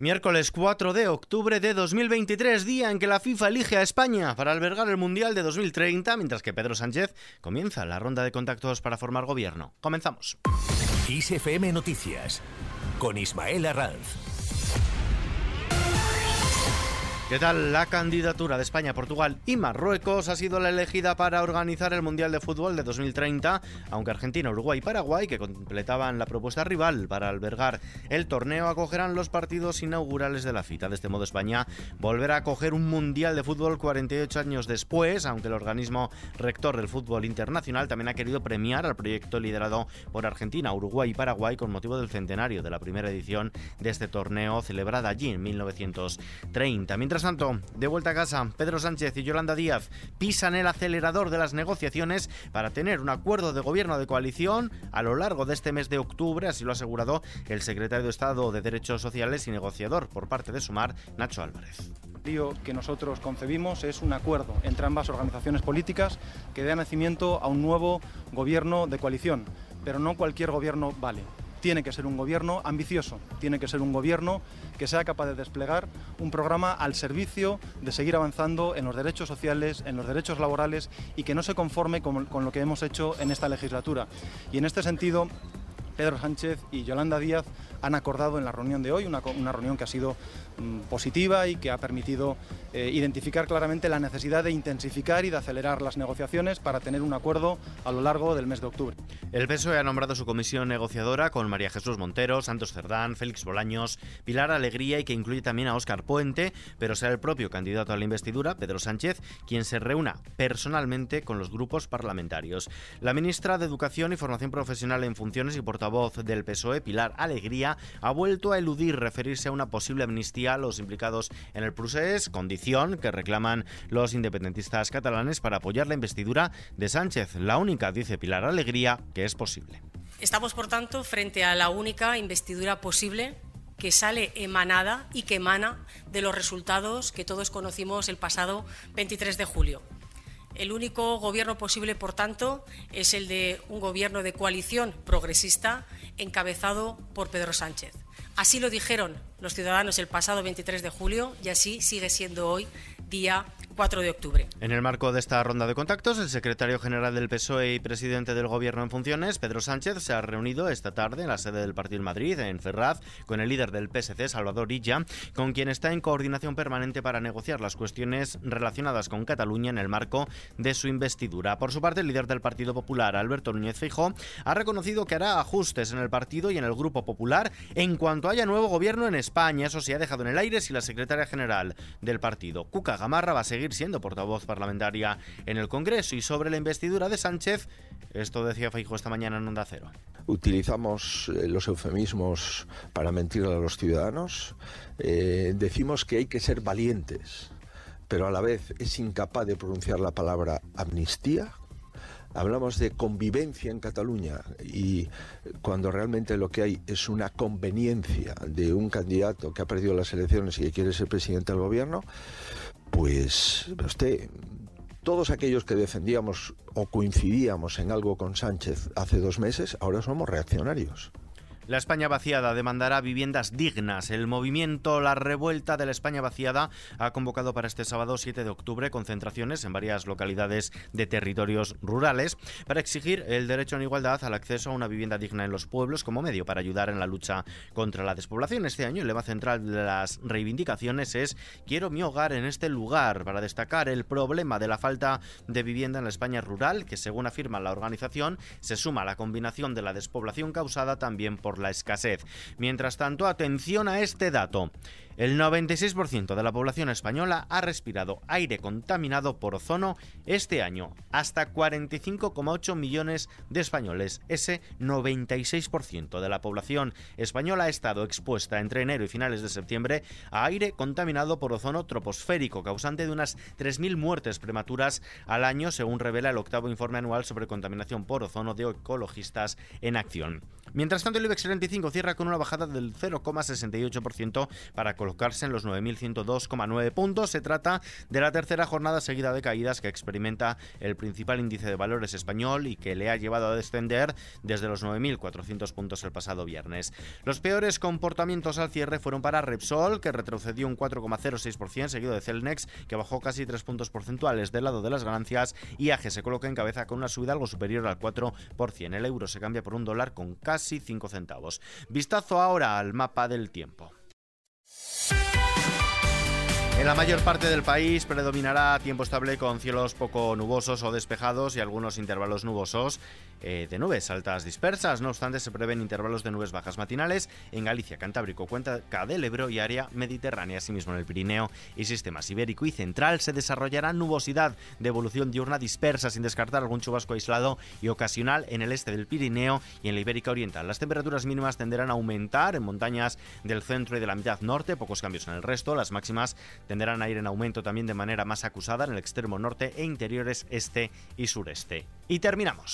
Miércoles 4 de octubre de 2023, día en que la FIFA elige a España para albergar el Mundial de 2030, mientras que Pedro Sánchez comienza la ronda de contactos para formar gobierno. Comenzamos. Noticias con Ismael Arranz. ¿Qué tal? La candidatura de España, Portugal y Marruecos ha sido la elegida para organizar el Mundial de Fútbol de 2030, aunque Argentina, Uruguay y Paraguay, que completaban la propuesta rival para albergar el torneo, acogerán los partidos inaugurales de la cita. De este modo, España volverá a acoger un Mundial de Fútbol 48 años después, aunque el organismo rector del fútbol internacional también ha querido premiar al proyecto liderado por Argentina, Uruguay y Paraguay con motivo del centenario de la primera edición de este torneo celebrada allí en 1930. Mientras tanto, de vuelta a casa, Pedro Sánchez y Yolanda Díaz pisan el acelerador de las negociaciones para tener un acuerdo de gobierno de coalición a lo largo de este mes de octubre, así lo ha asegurado el secretario de Estado de Derechos Sociales y negociador por parte de Sumar, Nacho Álvarez. Que nosotros concebimos es un acuerdo entre ambas organizaciones políticas que dé nacimiento a un nuevo gobierno de coalición, pero no cualquier gobierno vale tiene que ser un gobierno ambicioso, tiene que ser un gobierno que sea capaz de desplegar un programa al servicio de seguir avanzando en los derechos sociales, en los derechos laborales y que no se conforme con, lo que hemos hecho en esta legislatura. Y en este sentido, Pedro Sánchez y Yolanda Díaz han acordado en la reunión de hoy, una, reunión que ha sido mm, positiva y que ha permitido eh, identificar claramente la necesidad de intensificar y de acelerar las negociaciones para tener un acuerdo a lo largo del mes de octubre. El PSOE ha nombrado su comisión negociadora con María Jesús Montero, Santos Cerdán, Félix Bolaños, Pilar Alegría y que incluye también a Óscar Puente, pero será el propio candidato a la investidura, Pedro Sánchez, quien se reúna personalmente con los grupos parlamentarios. La ministra de Educación y Formación Profesional en Funciones y portavoz del PSOE, Pilar Alegría, ha vuelto a eludir referirse a una posible amnistía a los implicados en el procés, condición que reclaman los independentistas catalanes para apoyar la investidura de Sánchez, la única, dice Pilar Alegría, que es posible. Estamos, por tanto, frente a la única investidura posible que sale emanada y que emana de los resultados que todos conocimos el pasado 23 de julio. El único gobierno posible, por tanto, es el de un gobierno de coalición progresista encabezado por Pedro Sánchez. Así lo dijeron los ciudadanos el pasado 23 de julio y así sigue siendo hoy, día 4 de octubre. En el marco de esta ronda de contactos, el secretario general del PSOE y presidente del Gobierno en funciones, Pedro Sánchez, se ha reunido esta tarde en la sede del partido en Madrid, en Ferraz, con el líder del PSC, Salvador Illa, con quien está en coordinación permanente para negociar las cuestiones relacionadas con Cataluña en el marco de su investidura. Por su parte, el líder del Partido Popular, Alberto Núñez Feijóo, ha reconocido que hará ajustes en el partido y en el Grupo Popular en cuanto haya nuevo gobierno en España. Eso se ha dejado en el aire si la secretaria general del partido, Cuca Gamarra, va a seguir siendo portavoz parlamentaria en el Congreso. Y sobre la investidura de Sánchez, esto decía Feijo esta mañana en Onda Cero. Utilizamos eh, los eufemismos para mentir a los ciudadanos. Eh, decimos que hay que ser valientes, pero a la vez es incapaz de pronunciar la palabra amnistía hablamos de convivencia en Cataluña y cuando realmente lo que hay es una conveniencia de un candidato que ha perdido las elecciones y que quiere ser presidente del gobierno, pues usted, todos aquellos que defendíamos o coincidíamos en algo con Sánchez hace dos meses, ahora somos reaccionarios. La España vaciada demandará viviendas dignas. El movimiento La Revuelta de la España vaciada ha convocado para este sábado 7 de octubre concentraciones en varias localidades de territorios rurales para exigir el derecho en igualdad al acceso a una vivienda digna en los pueblos como medio para ayudar en la lucha contra la despoblación. Este año el lema central de las reivindicaciones es Quiero mi hogar en este lugar para destacar el problema de la falta de vivienda en la España rural que según afirma la organización se suma a la combinación de la despoblación causada también por la escasez. Mientras tanto, atención a este dato. El 96% de la población española ha respirado aire contaminado por ozono este año. Hasta 45,8 millones de españoles. Ese 96% de la población española ha estado expuesta entre enero y finales de septiembre a aire contaminado por ozono troposférico, causante de unas 3.000 muertes prematuras al año, según revela el octavo informe anual sobre contaminación por ozono de ecologistas en acción. Mientras tanto, el IBEX 35 cierra con una bajada del 0,68% para colocarse en los 9.102,9 puntos. Se trata de la tercera jornada seguida de caídas que experimenta el principal índice de valores español y que le ha llevado a descender desde los 9.400 puntos el pasado viernes. Los peores comportamientos al cierre fueron para Repsol, que retrocedió un 4,06%, seguido de Celnex, que bajó casi 3 puntos porcentuales del lado de las ganancias, y AGE se coloca en cabeza con una subida algo superior al 4%. El euro se cambia por un dólar con casi 5 centavos. Vistazo ahora al mapa del tiempo. En la mayor parte del país predominará tiempo estable con cielos poco nubosos o despejados y algunos intervalos nubosos eh, de nubes altas dispersas. No obstante, se prevén intervalos de nubes bajas matinales en Galicia, Cantábrico, Cuenca del Ebro y área mediterránea. Asimismo, en el Pirineo y sistemas ibérico y central se desarrollará nubosidad de evolución diurna dispersa, sin descartar algún chubasco aislado y ocasional en el este del Pirineo y en la Ibérica Oriental. Las temperaturas mínimas tenderán a aumentar en montañas del centro y de la mitad norte, pocos cambios en el resto. Las máximas tenderán a ir en aumento también de manera más acusada en el extremo norte e interiores este y sureste. Y terminamos.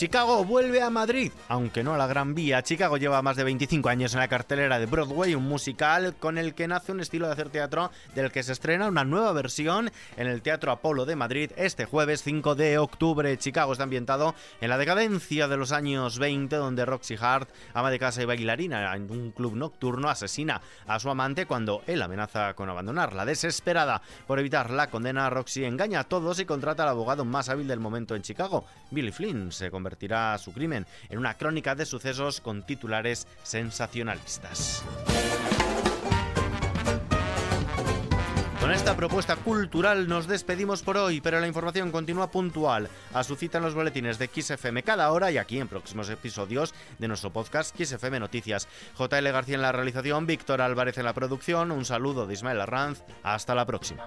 Chicago vuelve a Madrid, aunque no a la Gran Vía. Chicago lleva más de 25 años en la cartelera de Broadway, un musical con el que nace un estilo de hacer teatro del que se estrena una nueva versión en el Teatro Apolo de Madrid este jueves 5 de octubre. Chicago está ambientado en la decadencia de los años 20, donde Roxy Hart, ama de casa y bailarina en un club nocturno, asesina a su amante cuando él amenaza con abandonarla. Desesperada por evitar la condena, Roxy engaña a todos y contrata al abogado más hábil del momento en Chicago. Billy Flynn se convierte convertirá su crimen en una crónica de sucesos con titulares sensacionalistas. Con esta propuesta cultural nos despedimos por hoy, pero la información continúa puntual a su cita en los boletines de XFM cada hora y aquí en próximos episodios de nuestro podcast XFM Noticias. JL García en la realización, Víctor Álvarez en la producción, un saludo de Ismael Arranz, hasta la próxima.